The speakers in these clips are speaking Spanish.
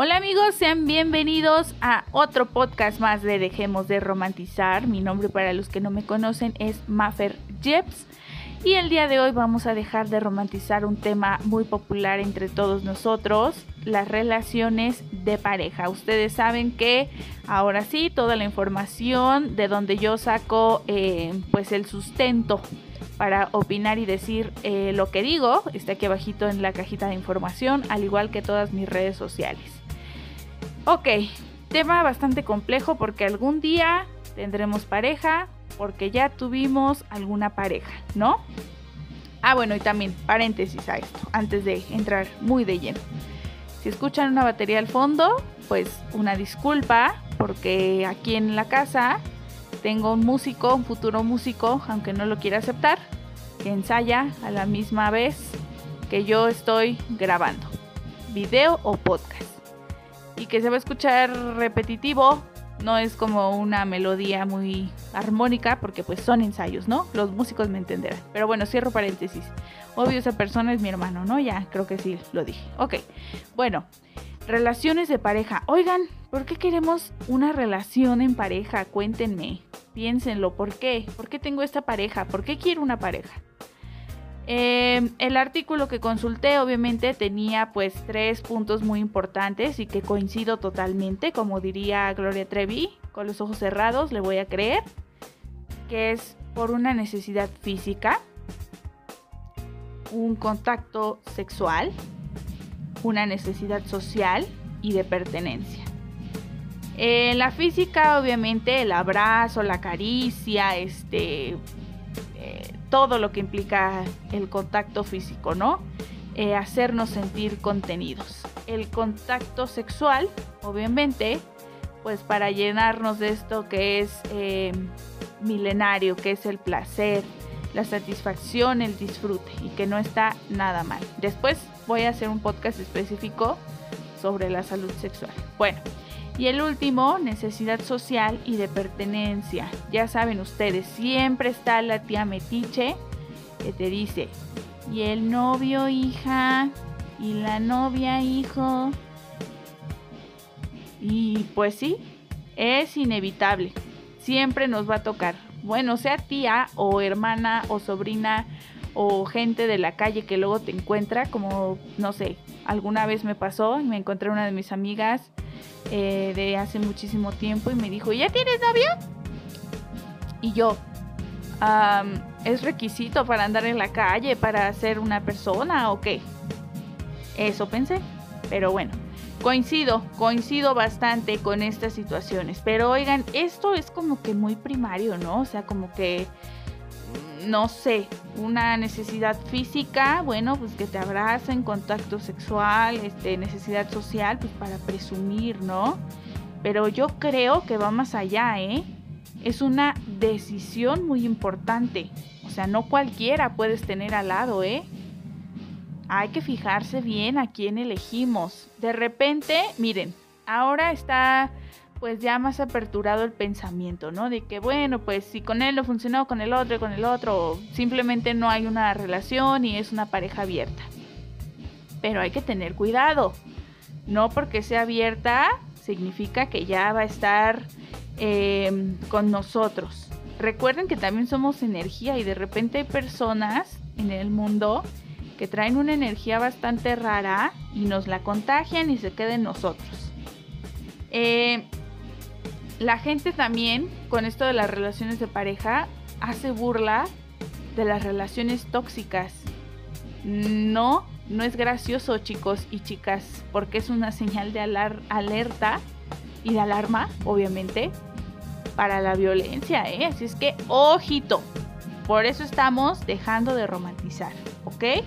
Hola amigos, sean bienvenidos a otro podcast más de Dejemos de Romantizar. Mi nombre para los que no me conocen es Maffer Jeps. Y el día de hoy vamos a dejar de romantizar un tema muy popular entre todos nosotros, las relaciones de pareja. Ustedes saben que ahora sí, toda la información de donde yo saco eh, pues el sustento para opinar y decir eh, lo que digo está aquí abajito en la cajita de información, al igual que todas mis redes sociales. Ok, tema bastante complejo porque algún día tendremos pareja, porque ya tuvimos alguna pareja, ¿no? Ah, bueno, y también paréntesis a esto, antes de entrar muy de lleno. Si escuchan una batería al fondo, pues una disculpa, porque aquí en la casa tengo un músico, un futuro músico, aunque no lo quiera aceptar, que ensaya a la misma vez que yo estoy grabando, video o podcast y que se va a escuchar repetitivo. No es como una melodía muy armónica porque pues son ensayos, ¿no? Los músicos me entenderán. Pero bueno, cierro paréntesis. Obvio esa persona es mi hermano, ¿no? Ya creo que sí lo dije. Ok. Bueno, relaciones de pareja. Oigan, ¿por qué queremos una relación en pareja? Cuéntenme. Piénsenlo. ¿Por qué? ¿Por qué tengo esta pareja? ¿Por qué quiero una pareja? Em, el artículo que consulté obviamente tenía pues tres puntos muy importantes y que coincido totalmente, como diría Gloria Trevi, con los ojos cerrados le voy a creer, que es por una necesidad física, un contacto sexual, una necesidad social y de pertenencia. En la física, obviamente, el abrazo, la caricia, este, todo lo que implica el contacto físico, ¿no? Eh, hacernos sentir contenidos. El contacto sexual, obviamente, pues para llenarnos de esto que es eh, milenario, que es el placer, la satisfacción, el disfrute y que no está nada mal. Después voy a hacer un podcast específico sobre la salud sexual. Bueno, y el último, necesidad social y de pertenencia. Ya saben ustedes, siempre está la tía metiche que te dice, y el novio hija, y la novia hijo. Y pues sí, es inevitable. Siempre nos va a tocar. Bueno, sea tía o hermana o sobrina o gente de la calle que luego te encuentra, como, no sé, alguna vez me pasó, me encontré una de mis amigas eh, de hace muchísimo tiempo y me dijo, ¿ya tienes novio? Y yo, ¿es requisito para andar en la calle, para ser una persona o qué? Eso pensé, pero bueno, coincido, coincido bastante con estas situaciones, pero oigan, esto es como que muy primario, ¿no? O sea, como que no sé, una necesidad física, bueno, pues que te abracen, contacto sexual, este, necesidad social, pues para presumir, ¿no? Pero yo creo que va más allá, ¿eh? Es una decisión muy importante. O sea, no cualquiera puedes tener al lado, ¿eh? Hay que fijarse bien a quién elegimos. De repente, miren, ahora está pues ya más aperturado el pensamiento, ¿no? De que bueno, pues si con él no funcionó, con el otro, con el otro, simplemente no hay una relación y es una pareja abierta. Pero hay que tener cuidado. No porque sea abierta significa que ya va a estar em, con nosotros. Recuerden que también somos energía y de repente hay personas en el mundo que traen una energía bastante rara y nos la contagian y se queda en nosotros. Eh, la gente también, con esto de las relaciones de pareja, hace burla de las relaciones tóxicas. No, no es gracioso, chicos y chicas, porque es una señal de alerta y de alarma, obviamente, para la violencia, ¿eh? Así es que, ojito. Por eso estamos dejando de romantizar, ¿ok?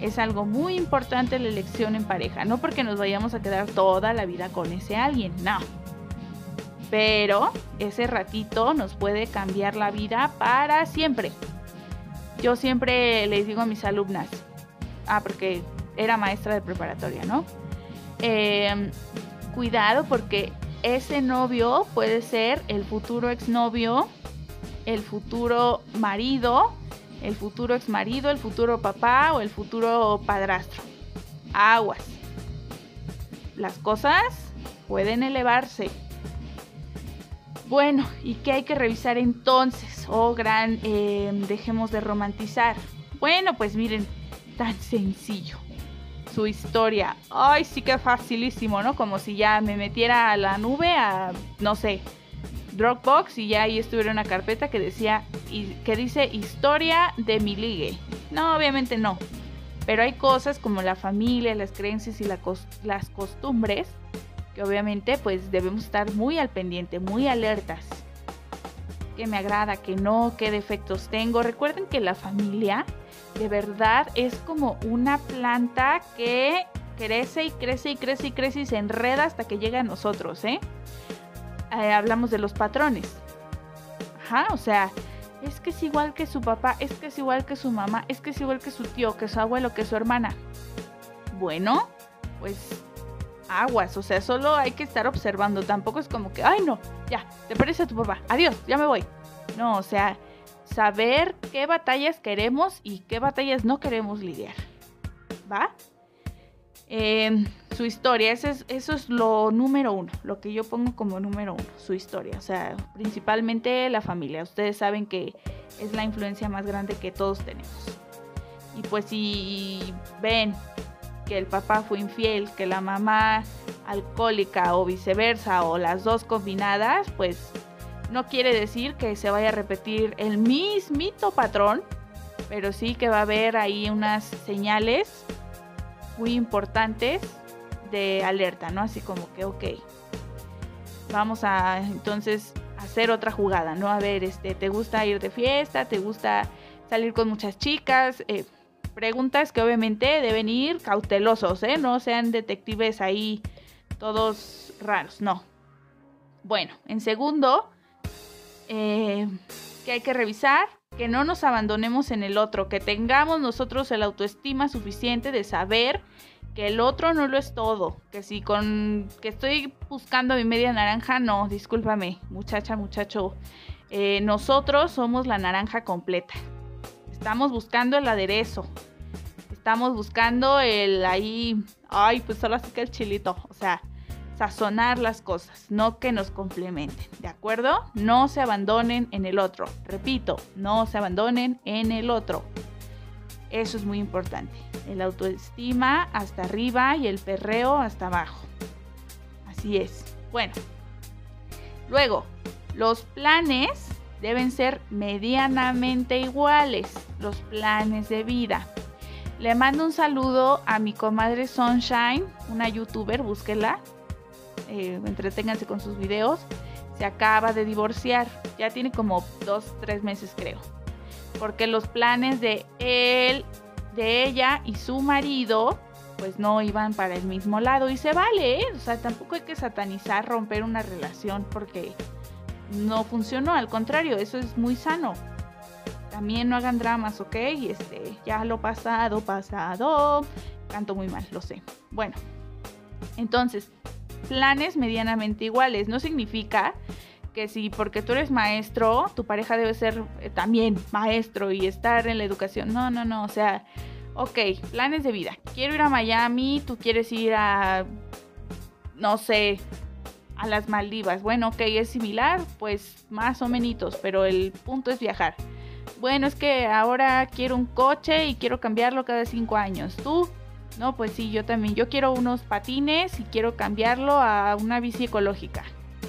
Es algo muy importante la elección en pareja, no porque nos vayamos a quedar toda la vida con ese alguien, no pero ese ratito nos puede cambiar la vida para siempre. Yo siempre les digo a mis alumnas, ah, porque era maestra de preparatoria, ¿no? Em, cuidado porque ese novio puede ser el futuro exnovio, el futuro marido, el futuro exmarido, el futuro papá o el futuro padrastro. Aguas. las cosas pueden elevarse. Bueno, ¿y qué hay que revisar entonces? Oh, gran, em, dejemos de romantizar. Bueno, pues miren, tan sencillo. Su historia. Ay, sí que facilísimo, ¿no? Como si ya me metiera a la nube a, no sé, Dropbox y ya ahí estuviera una carpeta que decía, que dice historia de mi ligue. No, obviamente no. Pero hay cosas como la familia, las creencias y las costumbres que obviamente pues debemos estar muy al pendiente, muy alertas. Que me agrada, que no, qué defectos tengo. Recuerden que la familia de verdad es como una planta que crece y crece y crece y crece y se enreda hasta que llega a nosotros, ¿eh? eh hablamos de los patrones. Ajá, o sea, es que es igual que su papá, es que es igual que su mamá, es que es igual que su tío, que su abuelo, que su hermana. Bueno, pues aguas, o sea, solo hay que estar observando, tampoco es como que, ay no, ya, te parece a tu papá, adiós, ya me voy. No, o sea, saber qué batallas queremos y qué batallas no queremos lidiar. ¿Va? Em, su historia, eso es, eso es lo número uno, lo que yo pongo como número uno, su historia, o sea, principalmente la familia. Ustedes saben que es la influencia más grande que todos tenemos. Y pues si ven que el papá fue infiel, que la mamá alcohólica o viceversa o las dos combinadas, pues no quiere decir que se vaya a repetir el mismito patrón, pero sí que va a haber ahí unas señales muy importantes de alerta, ¿no? Así como que, ok, vamos a entonces hacer otra jugada, ¿no? A ver, este, ¿te gusta ir de fiesta? ¿Te gusta salir con muchas chicas? Eh, preguntas que obviamente deben ir cautelosos, ¿eh? No sean detectives ahí todos raros, no. Bueno, en segundo, eh, que hay que revisar que no nos abandonemos en el otro, que tengamos nosotros el autoestima suficiente de saber que el otro no lo es todo, que si con que estoy buscando mi media naranja, no, discúlpame, muchacha, muchacho, eh, nosotros somos la naranja completa. Estamos buscando el aderezo, estamos buscando el ahí, ay, pues solo así que el chilito, o sea, sazonar las cosas, no que nos complementen, ¿de acuerdo? No se abandonen en el otro. Repito, no se abandonen en el otro. Eso es muy importante. El autoestima hasta arriba y el perreo hasta abajo. Así es. Bueno. Luego, los planes deben ser medianamente iguales. Los planes de vida. Le mando un saludo a mi comadre Sunshine, una youtuber, búsquela eh, entreténganse con sus videos, se acaba de divorciar. Ya tiene como dos, tres meses creo. Porque los planes de él, de ella y su marido, pues no iban para el mismo lado. Y se vale, ¿eh? O sea, tampoco hay que satanizar, romper una relación porque no funcionó. Al contrario, eso es muy sano. También no hagan dramas, ¿ok? Este, ya lo pasado, pasado. Canto muy mal, lo sé. Bueno, entonces, planes medianamente iguales. No significa que si porque tú eres maestro, tu pareja debe ser eh, también maestro y estar en la educación. No, no, no. O sea, ok, planes de vida. Quiero ir a Miami, tú quieres ir a, no sé, a las Maldivas. Bueno, ok, es similar, pues más o menos, pero el punto es viajar. Bueno, es que ahora quiero un coche y quiero cambiarlo cada cinco años. Tú no, pues sí, yo también. Yo quiero unos patines y quiero cambiarlo a una bici ecológica,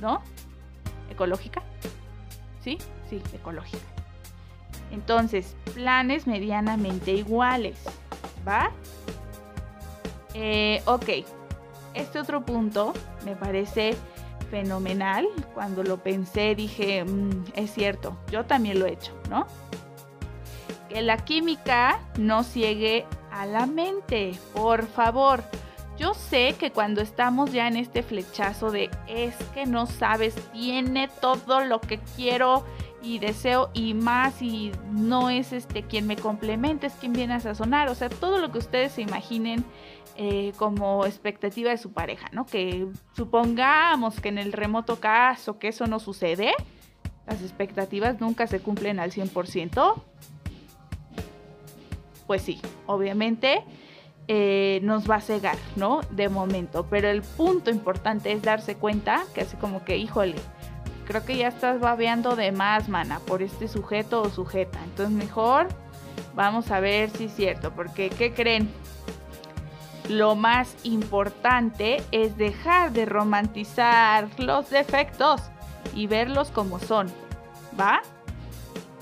¿no? ¿Ecológica? ¿Sí? Sí, ecológica. Entonces, planes medianamente iguales, ¿va? Eh, ok, este otro punto me parece fenomenal. Cuando lo pensé dije, mm, es cierto, yo también lo he hecho, ¿no? Que la química no ciegue a la mente, por favor. Yo sé que cuando estamos ya en este flechazo de es que no sabes, tiene todo lo que quiero y deseo y más y no es este quien me complementa, es quien viene a sazonar, o sea, todo lo que ustedes se imaginen eh, como expectativa de su pareja, ¿no? Que supongamos que en el remoto caso que eso no sucede, las expectativas nunca se cumplen al 100%, pues sí, obviamente eh, nos va a cegar, ¿no? De momento. Pero el punto importante es darse cuenta que así como que, híjole, creo que ya estás babeando de más, mana, por este sujeto o sujeta. Entonces mejor vamos a ver si es cierto, porque ¿qué creen? Lo más importante es dejar de romantizar los defectos y verlos como son. ¿Va?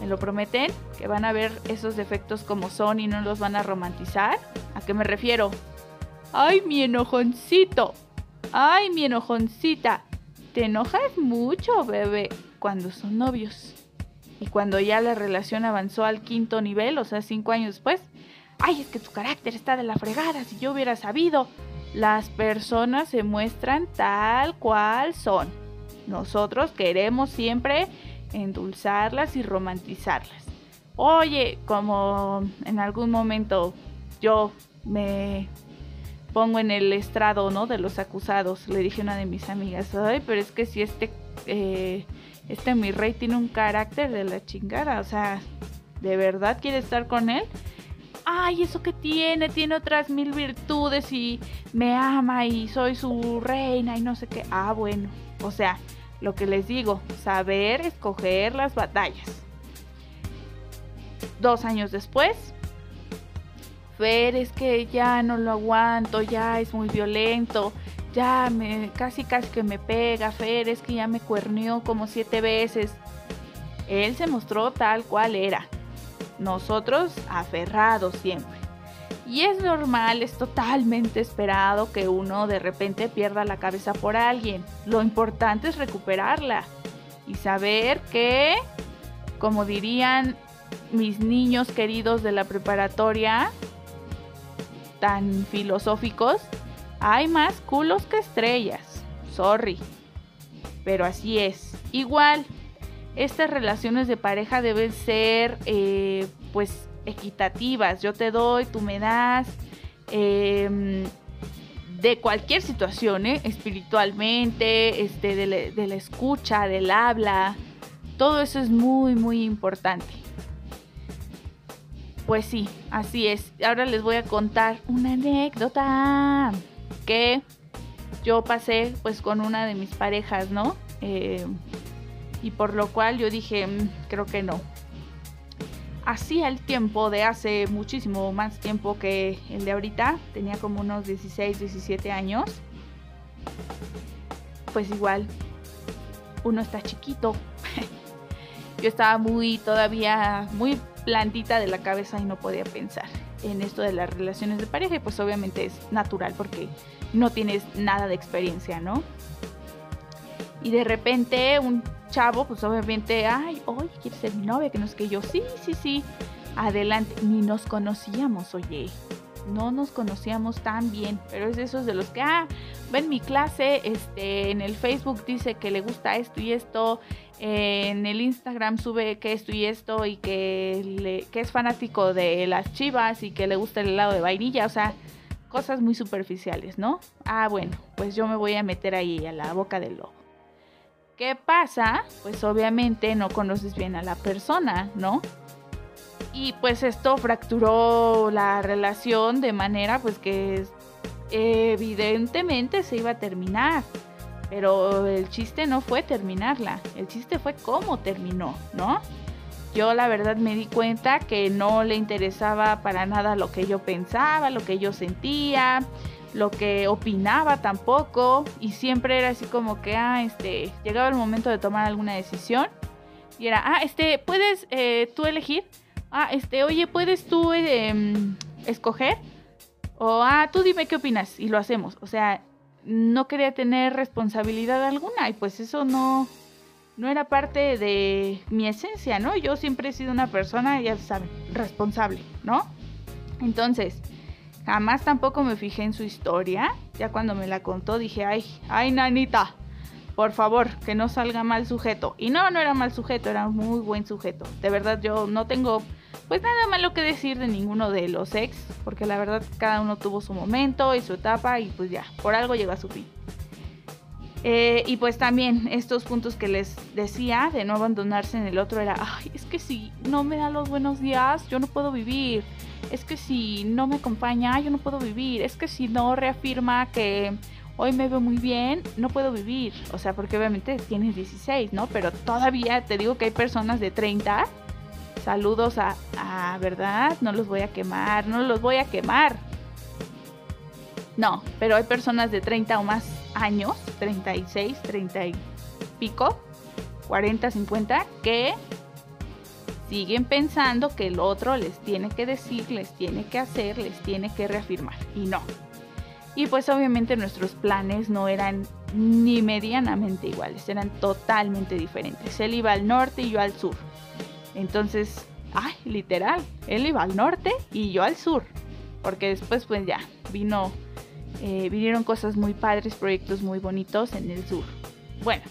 ¿Me lo prometen? ¿Que van a ver esos defectos como son y no los van a romantizar? ¿A qué me refiero? ¡Ay, mi enojoncito! ¡Ay, mi enojoncita! Te enojas mucho, bebé, cuando son novios. Y cuando ya la relación avanzó al quinto nivel, o sea, cinco años después, ay, es que tu carácter está de la fregada, si yo hubiera sabido. Las personas se muestran tal cual son. Nosotros queremos siempre endulzarlas y romantizarlas. Oye, como en algún momento yo me pongo en el estrado, ¿no? De los acusados, le dije a una de mis amigas, ay, pero es que si este, eh, este mi rey tiene un carácter de la chingada, o sea, ¿de verdad quiere estar con él? Ay, eso que tiene, tiene otras mil virtudes y me ama y soy su reina y no sé qué. Ah, bueno, o sea, lo que les digo, saber escoger las batallas. Dos años después, Fer es que ya no lo aguanto, ya es muy violento, ya me casi casi que me pega, Fer es que ya me cuernió como siete veces. Él se mostró tal cual era. Nosotros aferrados siempre. Y es normal, es totalmente esperado que uno de repente pierda la cabeza por alguien. Lo importante es recuperarla y saber que, como dirían mis niños queridos de la preparatoria, tan filosóficos, hay más culos que estrellas. Sorry. Pero así es. Igual, estas relaciones de pareja deben ser, eh, pues, equitativas. Yo te doy, tú me das. Em, de cualquier situación, ¿eh? espiritualmente, este, de, de la escucha, del habla, todo eso es muy, muy importante. Pues sí, así es. Ahora les voy a contar una anécdota que yo pasé pues con una de mis parejas, ¿no? Eh, y por lo cual yo dije, mm, creo que no. Hacía el tiempo de hace muchísimo más tiempo que el de ahorita, tenía como unos 16, 17 años. Pues igual, uno está chiquito. yo estaba muy todavía muy plantita de la cabeza y no podía pensar en esto de las relaciones de pareja pues obviamente es natural porque no tienes nada de experiencia, ¿no? Y de repente un chavo pues obviamente, ay, oye, ¿quieres ser mi novia? Que no es que yo, sí, sí, sí, adelante, ni nos conocíamos, oye, no nos conocíamos tan bien, pero es de esos de los que, ah, ven mi clase, este, en el Facebook dice que le gusta esto y esto, en el Instagram sube que esto y esto y que, que es fanático de las chivas y que le gusta el helado de vainilla, o sea, cosas muy superficiales, ¿no? Ah, bueno, pues yo me voy a meter ahí a la boca del lobo. ¿Qué pasa? Pues obviamente no conoces bien a la persona, ¿no? Y pues esto fracturó la relación de manera pues que evidentemente se iba a terminar. Pero el chiste no fue terminarla, el chiste fue cómo terminó, ¿no? Yo la verdad me di cuenta que no le interesaba para nada lo que yo pensaba, lo que yo sentía, lo que opinaba tampoco y siempre era así como que, ah, este, llegaba el momento de tomar alguna decisión y era, ah, este, ¿puedes eh, tú elegir? Ah, este, oye, ¿puedes tú em, escoger? O, ah, tú dime qué opinas y lo hacemos. O sea, no quería tener responsabilidad alguna y pues eso no, no era parte de mi esencia, ¿no? Yo siempre he sido una persona, ya saben, responsable, ¿no? Entonces, jamás tampoco me fijé en su historia. Ya cuando me la contó dije, ay, ay, nanita, por favor, que no salga mal sujeto. Y no, no era mal sujeto, era un muy buen sujeto. De verdad, yo no tengo pues nada malo que decir de ninguno de los ex, porque la verdad cada uno tuvo su momento y su etapa y pues ya, por algo llegó a su fin. Eh, y pues también estos puntos que les decía de no abandonarse en el otro era, ay, es que si no me da los buenos días, yo no puedo vivir. Es que si no me acompaña, yo no puedo vivir, es que si no reafirma que hoy me veo muy bien, no puedo vivir. O sea, porque obviamente tienes 16, ¿no? Pero todavía te digo que hay personas de 30. Saludos a, a ¿verdad? No los voy a quemar, no los voy a quemar. No, pero hay personas de 30 o más años, 36, 30 y pico, 40, 50, que siguen pensando que el otro les tiene que decir, les tiene que hacer, les tiene que reafirmar. Y no. Y pues obviamente nuestros planes no eran ni medianamente iguales, eran totalmente diferentes. Él iba al norte y yo al sur. Entonces, ay, literal, él iba al norte y yo al sur. Porque después pues ya vino, eh, vinieron cosas muy padres, proyectos muy bonitos en el sur. Bueno,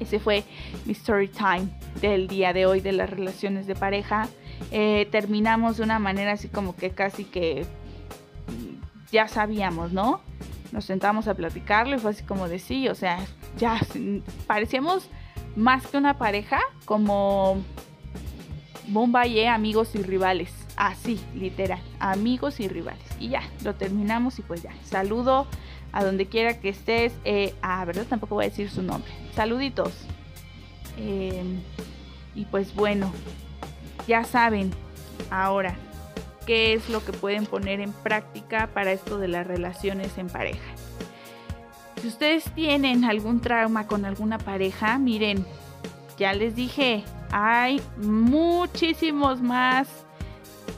ese fue mi story time del día de hoy de las relaciones de pareja. Eh, terminamos de una manera así como que casi que ya sabíamos, ¿no? Nos sentamos a platicarlo y fue así como de sí, o sea, ya parecíamos más que una pareja, como Bombayé, amigos y rivales. Así, literal, amigos y rivales. Y ya, lo terminamos y pues ya. Saludo a donde quiera que estés. Eh, ah, ¿verdad? Tampoco voy a decir su nombre. Saluditos. Em, y pues bueno, ya saben ahora qué es lo que pueden poner en práctica para esto de las relaciones en pareja. Si ustedes tienen algún trauma con alguna pareja, miren, ya les dije, hay muchísimos más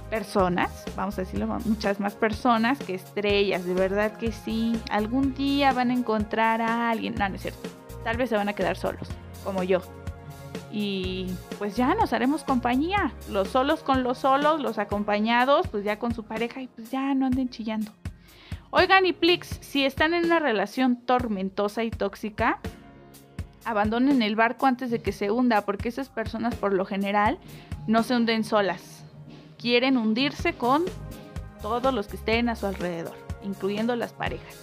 personas, vamos a decirlo, muchas más personas que estrellas, de verdad que sí. Algún día van a encontrar a alguien, no, no es cierto, tal vez se van a quedar solos, como yo. Y pues ya nos haremos compañía, los solos con los solos, los acompañados, pues ya con su pareja y pues ya no anden chillando. Oigan y Plix, si están en una relación tormentosa y tóxica, abandonen el barco antes de que se hunda, porque esas personas por lo general no se hunden solas quieren hundirse con todos los que estén a su alrededor, incluyendo las parejas.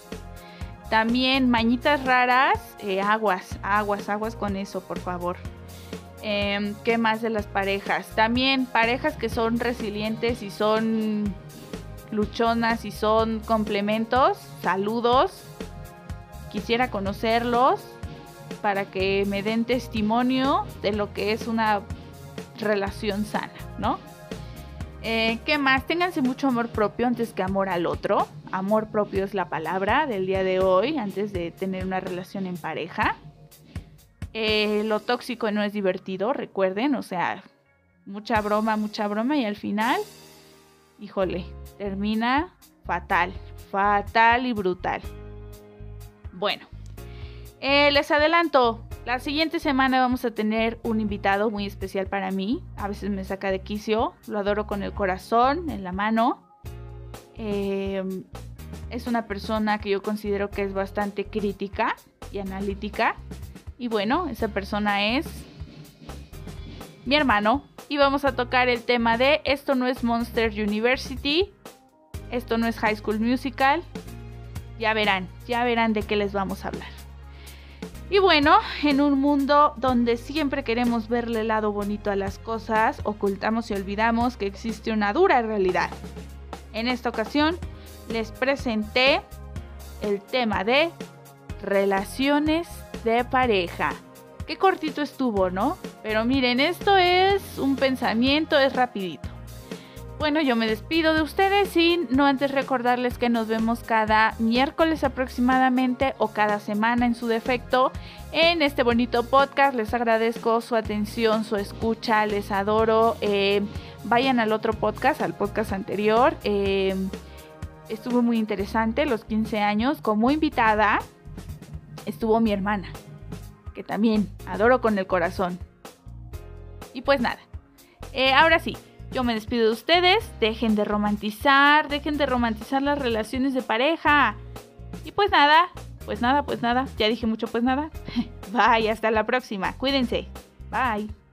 También mañitas raras, eh, aguas, aguas, aguas con eso, por favor. Em, ¿Qué más de las parejas? También parejas que son resilientes y son luchonas y son complementos. Saludos. Quisiera conocerlos para que me den testimonio de lo que es una relación sana, ¿no? Eh, ¿Qué más? Ténganse mucho amor propio antes que amor al otro. Amor propio es la palabra del día de hoy, antes de tener una relación en pareja. Eh, lo tóxico no es divertido, recuerden, o sea, mucha broma, mucha broma y al final, híjole, termina fatal, fatal y brutal. Bueno, eh, les adelanto, la siguiente semana vamos a tener un invitado muy especial para mí. A veces me saca de quicio. Lo adoro con el corazón, en la mano. Em, es una persona que yo considero que es bastante crítica y analítica. Y bueno, esa persona es mi hermano. Y vamos a tocar el tema de esto no es Monster University. Esto no es High School Musical. Ya verán, ya verán de qué les vamos a hablar. Y bueno, en un mundo donde siempre queremos verle el lado bonito a las cosas, ocultamos y olvidamos que existe una dura realidad. En esta ocasión les presenté el tema de relaciones de pareja. Qué cortito estuvo, ¿no? Pero miren, esto es un pensamiento, es rapidito. Bueno, yo me despido de ustedes y no antes recordarles que nos vemos cada miércoles aproximadamente o cada semana en su defecto en este bonito podcast. Les agradezco su atención, su escucha, les adoro. Eh, vayan al otro podcast, al podcast anterior. Eh, estuvo muy interesante, los 15 años. Como invitada estuvo mi hermana, que también adoro con el corazón. Y pues nada, eh, ahora sí. Yo me despido de ustedes. Dejen de romantizar, dejen de romantizar las relaciones de pareja. Y pues nada, pues nada, pues nada. Ya dije mucho, pues nada. Bye, hasta la próxima. Cuídense. Bye.